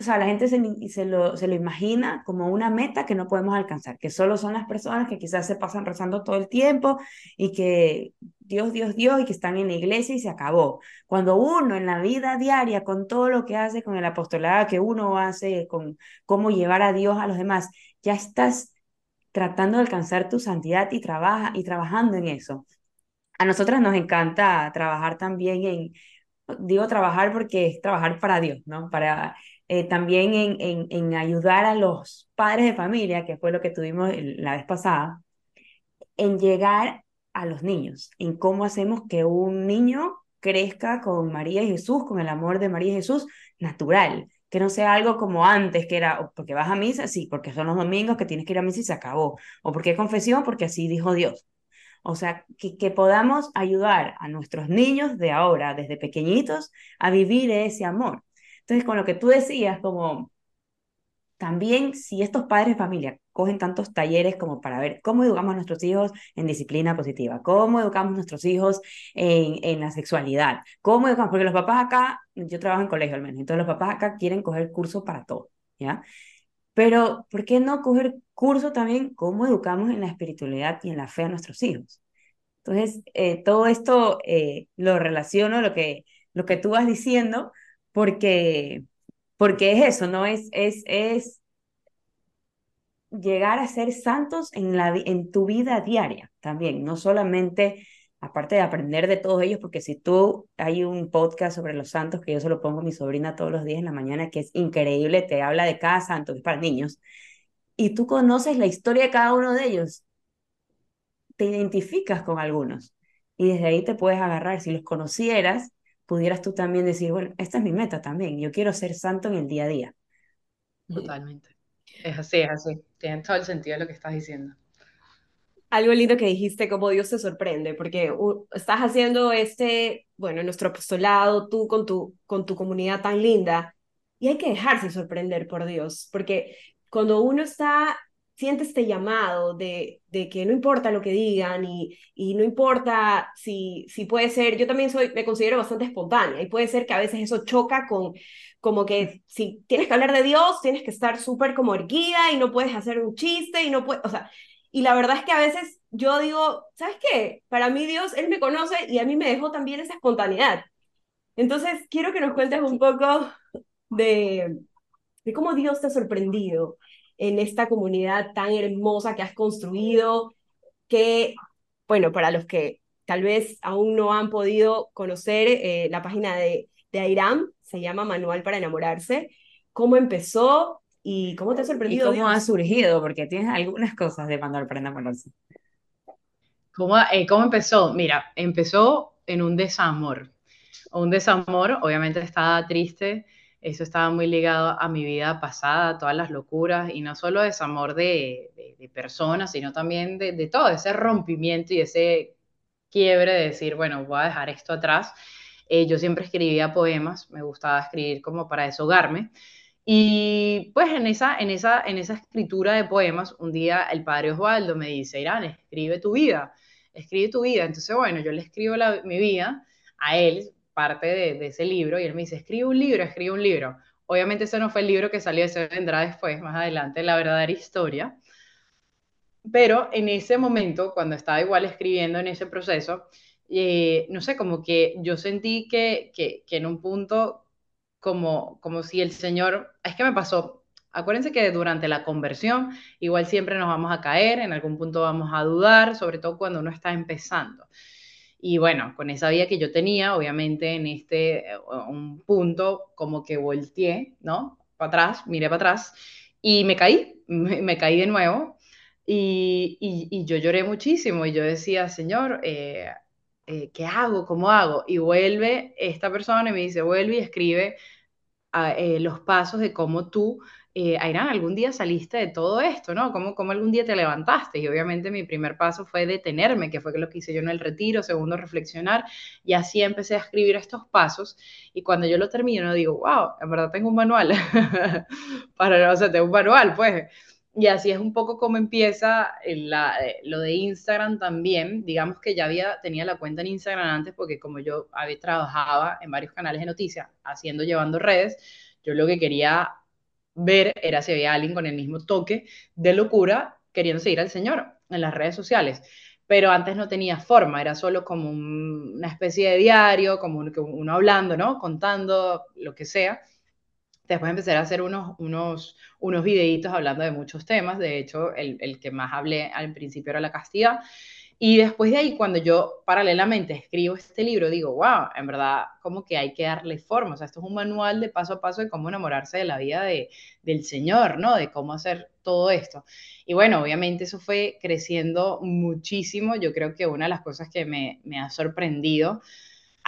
o sea, la gente se, lo, se lo imagina como una meta que no podemos alcanzar, que solo son las personas que quizás se pasan rezando todo el tiempo y que Dios, Dios, Dios y que están en la iglesia y se acabó. Cuando uno en la vida diaria, con todo lo que hace, con el apostolado que uno hace, con cómo llevar a Dios a los demás, ya estás tratando de alcanzar tu santidad y, trabaja, y trabajando en eso. A nosotras nos encanta trabajar también en, digo trabajar porque es trabajar para Dios, ¿no? Para eh, también en, en, ayudar a los padres de familia, que fue lo que tuvimos la vez pasada, en llegar a los niños, en cómo hacemos que un niño crezca con María y Jesús, con el amor de María y Jesús natural, que no sea algo como antes, que era porque vas a misa, sí, porque son los domingos que tienes que ir a misa y se acabó, o porque confesión, porque así dijo Dios. O sea, que, podamos ayudar a nuestros niños de ahora, desde pequeñitos, a vivir ese amor. Entonces, con lo que tú decías, como también si estos padres de familia cogen tantos talleres como para ver cómo educamos a nuestros hijos en disciplina positiva, cómo educamos a nuestros hijos en, en la sexualidad, cómo educamos, porque los papás acá, yo trabajo en colegio al menos, entonces los papás acá quieren coger cursos para todo, ¿ya? Pero, ¿por qué no coger curso también cómo educamos en la espiritualidad y en la fe a nuestros hijos? Entonces, eh, todo esto eh, lo relaciono, lo que, lo que tú vas diciendo, porque, porque es eso, ¿no? Es, es, es llegar a ser santos en, la, en tu vida diaria también, no solamente aparte de aprender de todos ellos, porque si tú hay un podcast sobre los santos que yo se lo pongo a mi sobrina todos los días en la mañana, que es increíble, te habla de cada santo, es para niños, y tú conoces la historia de cada uno de ellos, te identificas con algunos, y desde ahí te puedes agarrar. Si los conocieras, pudieras tú también decir, bueno, esta es mi meta también, yo quiero ser santo en el día a día. Totalmente. Es así, es así. Tiene todo el sentido de lo que estás diciendo. Algo lindo que dijiste, como Dios te sorprende, porque estás haciendo este, bueno, nuestro apostolado, tú con tu, con tu comunidad tan linda, y hay que dejarse sorprender por Dios, porque cuando uno está siente este llamado de, de que no importa lo que digan y, y no importa si, si puede ser, yo también soy, me considero bastante espontánea y puede ser que a veces eso choca con como que si tienes que hablar de Dios, tienes que estar súper como erguida y no puedes hacer un chiste y no puedes, o sea, y la verdad es que a veces yo digo, ¿sabes qué? Para mí Dios, Él me conoce y a mí me dejó también esa espontaneidad. Entonces, quiero que nos cuentes un poco de, de cómo Dios te ha sorprendido en esta comunidad tan hermosa que has construido, que, bueno, para los que tal vez aún no han podido conocer eh, la página de, de Airam, se llama Manual para enamorarse, ¿cómo empezó y cómo te ha sorprendido? ¿Y cómo ha surgido? Porque tienes algunas cosas de Manual para enamorarse. ¿Cómo, eh, ¿Cómo empezó? Mira, empezó en un desamor. Un desamor, obviamente estaba triste, eso estaba muy ligado a mi vida pasada, todas las locuras, y no solo desamor de, de, personas, sino también de, todo, ese rompimiento y ese quiebre de decir, bueno, voy a dejar esto atrás. Eh, yo siempre escribía poemas, me gustaba escribir como para deshogarme, Y pues en esa, en, esa, en esa escritura de poemas, un día el padre Osvaldo me dice, Irán, escribe tu vida, escribe tu vida. Entonces, bueno, yo le escribo mi vida a él, parte de, ese libro, y él me dice, escribe un libro, escribe un libro. Obviamente ese no fue el libro que salió, ese vendrá después, más adelante, La verdadera historia. Pero en ese momento, cuando estaba igual escribiendo en ese proceso, eh, no sé, como que yo sentí que, que, que en un punto como, como si el Señor, es que me pasó, acuérdense que durante la conversión igual siempre nos vamos a caer, en algún punto vamos a dudar, sobre todo cuando uno está empezando. Y bueno, con esa vida que yo tenía, obviamente en este eh, un punto como que volteé, ¿no? Para atrás, miré para atrás y me caí, [LAUGHS] me, caí de nuevo y, y, yo lloré muchísimo y yo decía, Señor, eh, eh, ¿qué hago? ¿Cómo hago? Y vuelve esta persona y me dice, vuelve y escribe ah, eh, los pasos de cómo tú, eh, Ayrán, algún día saliste de todo esto, ¿no? ¿Cómo, ¿Cómo algún día te levantaste? Y obviamente mi primer paso fue detenerme, que fue lo que hice yo en el retiro, segundo, reflexionar, y así empecé a escribir estos pasos, y cuando yo lo termino, digo, wow, en verdad tengo un manual, [LAUGHS] para, o sea, tengo un manual, pues, y así es un poco como empieza la, eh, lo de Instagram también. Digamos que ya había, tenía la cuenta en Instagram antes porque como yo había, trabajaba en varios canales de noticias, haciendo, llevando redes, yo lo que quería ver era si había alguien con el mismo toque de locura queriendo seguir al Señor en las redes sociales. Pero antes no tenía forma, era solo como una especie de diario, como uno hablando, ¿no? Contando lo que sea. Después empecé a hacer unos, unos, unos videitos hablando de muchos temas. De hecho, el, el que más hablé al principio era la castidad. Y después de ahí, cuando yo paralelamente escribo este libro, digo, wow, en verdad, como que hay que darle forma. O sea, esto es un manual de paso a paso de cómo enamorarse de la vida de, del Señor, ¿no? De cómo hacer todo esto. Y bueno, obviamente eso fue creciendo muchísimo. Yo creo que una de las cosas que me, me ha sorprendido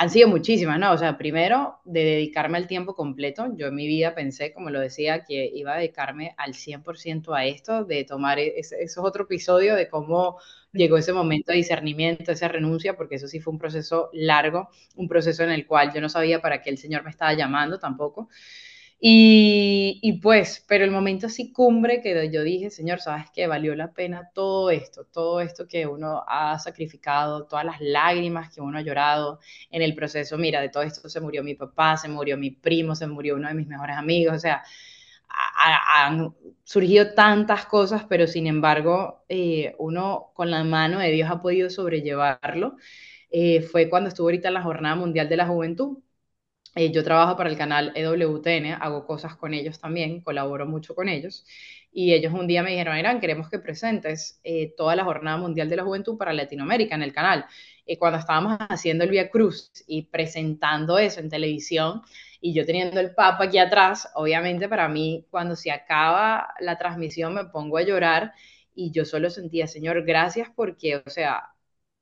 han sido muchísimas, ¿no? O sea, primero, de dedicarme al tiempo completo. Yo en mi vida pensé, como lo decía, que iba a dedicarme al 100% a esto, de tomar, e-, eso es otro episodio de cómo llegó ese momento de discernimiento, esa renuncia, porque eso sí fue un proceso largo, un proceso en el cual yo no sabía para qué el Señor me estaba llamando tampoco. Y, pues, pero el momento así cumbre que yo dije, Señor, ¿sabes qué? Valió la pena todo esto, todo esto que uno ha sacrificado, todas las lágrimas que uno ha llorado en el proceso. Mira, de todo esto se murió mi papá, se murió mi primo, se murió uno de mis mejores amigos, o sea, han surgido tantas cosas, pero sin embargo, eh, uno con la mano de Dios ha podido sobrellevarlo. Eh, fue cuando estuvo ahorita en la Jornada Mundial de la Juventud eh, yo trabajo para el canal EWTN, hago cosas con ellos también, colaboro mucho con ellos. Y ellos un día me dijeron, Irán, queremos que presentes eh, toda la Jornada Mundial de la Juventud para Latinoamérica en el canal. Y cuando estábamos haciendo el Via Cruz y presentando eso en televisión, y yo teniendo el Papa aquí atrás, obviamente para mí, cuando se acaba la transmisión, me pongo a llorar y yo solo sentía, Señor, gracias porque, o sea,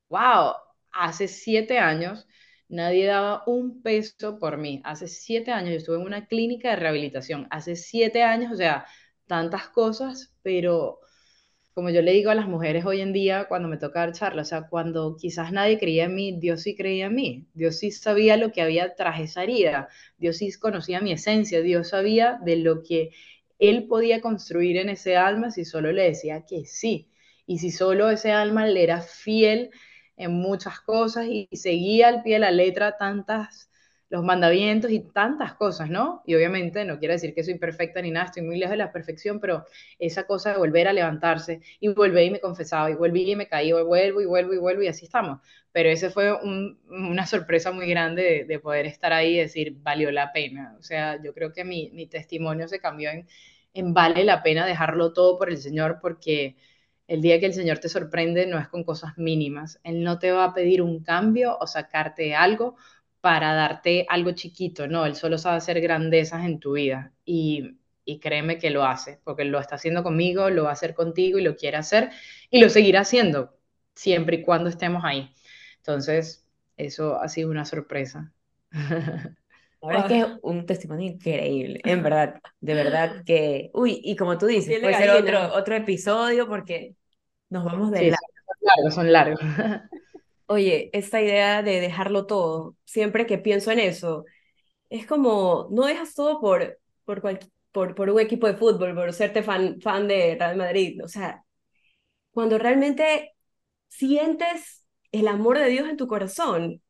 wow, hace siete años Nadie daba un peso por mí. Hace siete años yo estuve en una clínica de rehabilitación. Hace siete años, o sea, tantas cosas, pero como yo le digo a las mujeres hoy en día cuando me toca dar charla, o sea, cuando quizás nadie creía en mí, Dios sí creía en mí. Dios sí sabía lo que había tras esa herida. Dios sí conocía mi esencia. Dios sabía de lo que Él podía construir en ese alma si solo le decía que sí. Y si solo ese alma le era fiel en muchas cosas y, seguía al pie de la letra tantas los mandamientos y tantas cosas, ¿no? Y obviamente no quiere decir que soy perfecta ni nada, estoy muy lejos de la perfección, pero esa cosa de volver a levantarse y volver y me confesaba y volví y me caí, y vuelvo y vuelvo y vuelvo y así estamos. Pero ese fue una sorpresa muy grande de, poder estar ahí y decir, valió la pena. O sea, yo creo que mi, mi testimonio se cambió en, en vale la pena dejarlo todo por el Señor porque el día que el Señor te sorprende no es con cosas mínimas. Él no te va a pedir un cambio o sacarte algo para darte algo chiquito, no, Él solo sabe hacer grandezas en tu vida y, créeme que lo hace, porque lo está haciendo conmigo, lo va a hacer contigo y lo quiere hacer y lo seguirá haciendo siempre y cuando estemos ahí. Entonces, eso ha sido una sorpresa. La verdad es que es un testimonio increíble, en verdad, de verdad que, uy, y como tú dices, puede ser otro, otro episodio porque nos vamos de largo. Son largos, son largos. Oye, esta idea de dejarlo todo, siempre que pienso en eso, es como, no dejas todo por, por por, por un equipo de fútbol, por serte fan, fan de Real Madrid. O sea, cuando realmente sientes el amor de Dios en tu corazón,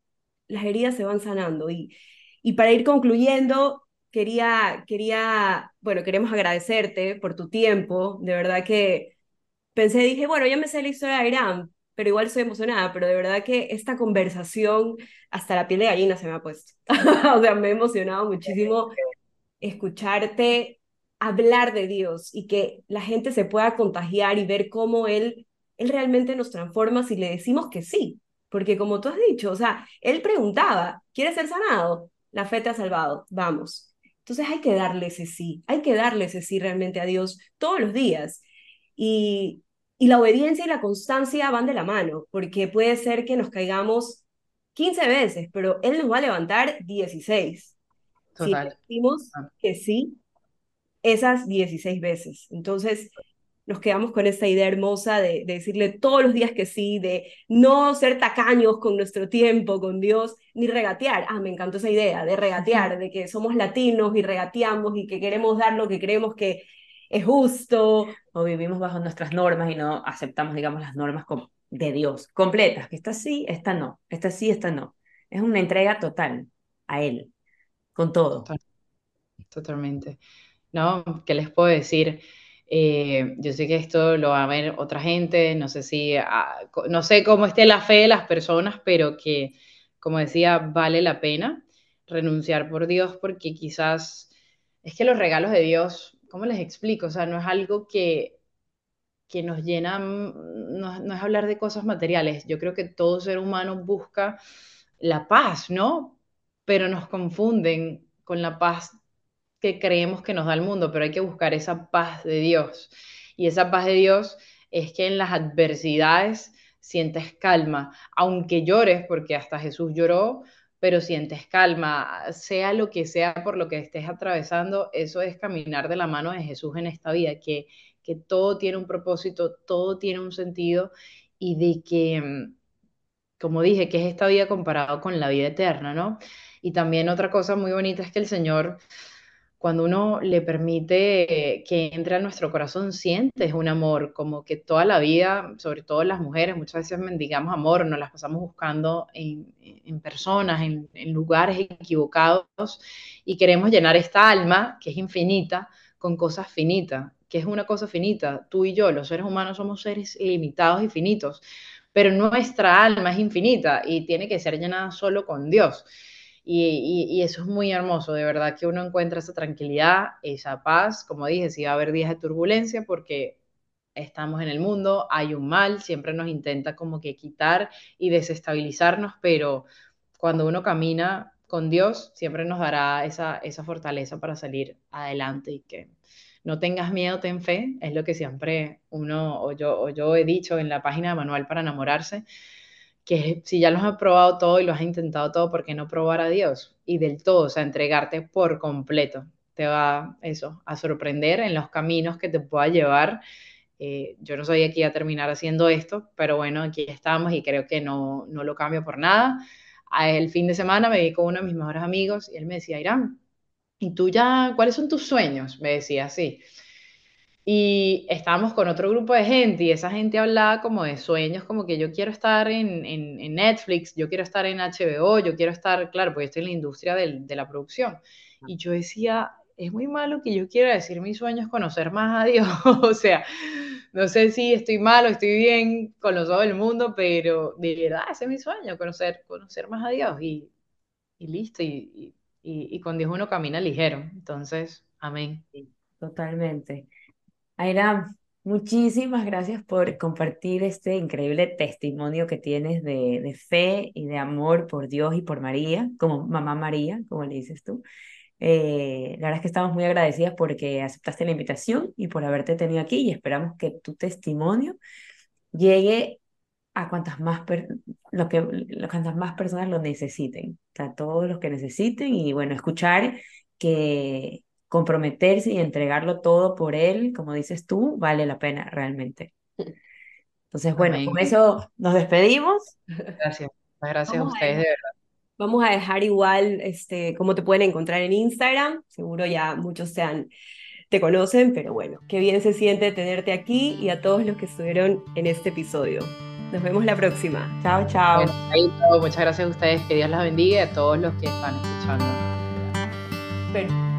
las heridas se van sanando. Y, y para ir concluyendo, quería, quería, bueno, queremos agradecerte por tu tiempo. De verdad que pensé, dije, bueno, ya me sé la historia de Irán, pero igual estoy emocionada, pero de verdad que esta conversación, hasta la piel de gallina se me ha puesto. [LAUGHS] o sea, me he emocionado muchísimo escucharte hablar de Dios y que la gente se pueda contagiar y ver cómo Él, él realmente nos transforma si le decimos que sí. Porque como tú has dicho, o sea, Él preguntaba, ¿quieres ser sanado? La fe te ha salvado, vamos. Entonces hay que darle ese sí, hay que darle ese sí realmente a Dios todos los días. Y, y la obediencia y la constancia van de la mano, porque puede ser que nos caigamos 15 veces, pero Él nos va a levantar 16. Total. Si decimos que sí, esas 16 veces. Entonces, nos quedamos con esta idea hermosa de, decirle todos los días que sí, de no ser tacaños con nuestro tiempo, con Dios, ni regatear. Ah, me encantó esa idea de regatear, de que somos latinos y regateamos y que queremos dar lo que creemos que es justo. O vivimos bajo nuestras normas y no aceptamos, digamos, las normas de Dios, completas, que esta sí, esta no, esta sí, esta no. Es una entrega total a Él, con todo. Totalmente. ¿no? ¿Qué les puedo decir? Eh, yo sé que esto lo va a ver otra gente, no sé si, ah, no sé cómo esté la fe de las personas, pero que, como decía, vale la pena renunciar por Dios porque quizás es que los regalos de Dios, ¿cómo les explico? O sea, no es algo que, que nos llena, no, no es hablar de cosas materiales. Yo creo que todo ser humano busca la paz, ¿no? Pero nos confunden con la paz que creemos que nos da el mundo, pero hay que buscar esa paz de Dios. Y esa paz de Dios es que en las adversidades sientes calma, aunque llores, porque hasta Jesús lloró, pero sientes calma, sea lo que sea por lo que estés atravesando, eso es caminar de la mano de Jesús en esta vida, que, que todo tiene un propósito, todo tiene un sentido y de que, como dije, que es esta vida comparado con la vida eterna, ¿no? Y también otra cosa muy bonita es que el Señor cuando uno le permite que entre a nuestro corazón, sientes un amor, como que toda la vida, sobre todo las mujeres, muchas veces mendigamos amor, nos las pasamos buscando en, personas, en, lugares equivocados, y queremos llenar esta alma, que es infinita, con cosas finitas. ¿Qué es una cosa finita? Tú y yo, los seres humanos, somos seres ilimitados y finitos, pero nuestra alma es infinita y tiene que ser llenada solo con Dios. Y, eso es muy hermoso, de verdad que uno encuentra esa tranquilidad, esa paz, como dije, si va a haber días de turbulencia porque estamos en el mundo, hay un mal, siempre nos intenta como que quitar y desestabilizarnos, pero cuando uno camina con Dios, siempre nos dará esa, esa fortaleza para salir adelante y que no tengas miedo, ten fe, es lo que siempre uno o yo, o yo he dicho en la página de Manual para enamorarse, que si ya lo has probado todo y lo has intentado todo, ¿por qué no probar a Dios? Y del todo, o sea, entregarte por completo. Te va eso, a sorprender en los caminos que te pueda llevar. Eh, yo no sabía que iba a terminar haciendo esto, pero bueno, aquí estamos y creo que no, no lo cambio por nada. El fin de semana me vi con uno de mis mejores amigos y él me decía, Irán, ¿y tú ya, cuáles son tus sueños? Me decía así. Y estábamos con otro grupo de gente y esa gente hablaba como de sueños, como que yo quiero estar en, en, Netflix, yo quiero estar en HBO, yo quiero estar, claro, porque estoy en la industria de la producción. Y yo decía, es muy malo que yo quiera decir mis sueños, conocer más a Dios. [LAUGHS] o sea, no sé si estoy mal o estoy bien con los ojos del mundo, pero de verdad ese es mi sueño, conocer, conocer más a Dios y, y listo. Y, y, y, con Dios uno camina ligero. Entonces, amén. Totalmente. Aira, muchísimas gracias por compartir este increíble testimonio que tienes de, de, fe y de amor por Dios y por María, como mamá María, como le dices tú. Eh, la verdad es que estamos muy agradecidas porque aceptaste la invitación y por haberte tenido aquí y esperamos que tu testimonio llegue a cuantas más, lo que, cuantas más personas lo necesiten, a todos los que necesiten y bueno, escuchar que comprometerse y entregarlo todo por él, como dices tú, vale la pena realmente. Entonces, bueno, con eso nos despedimos. Gracias, gracias a ustedes, de verdad. Vamos a dejar igual este, cómo te pueden encontrar en Instagram. Seguro ya muchos te han, te conocen, pero bueno, qué bien se siente tenerte aquí y a todos los que estuvieron en este episodio. Nos vemos la próxima. Chao, chao. muchas gracias a ustedes, que Dios los bendiga y a todos los que están escuchando. Pero...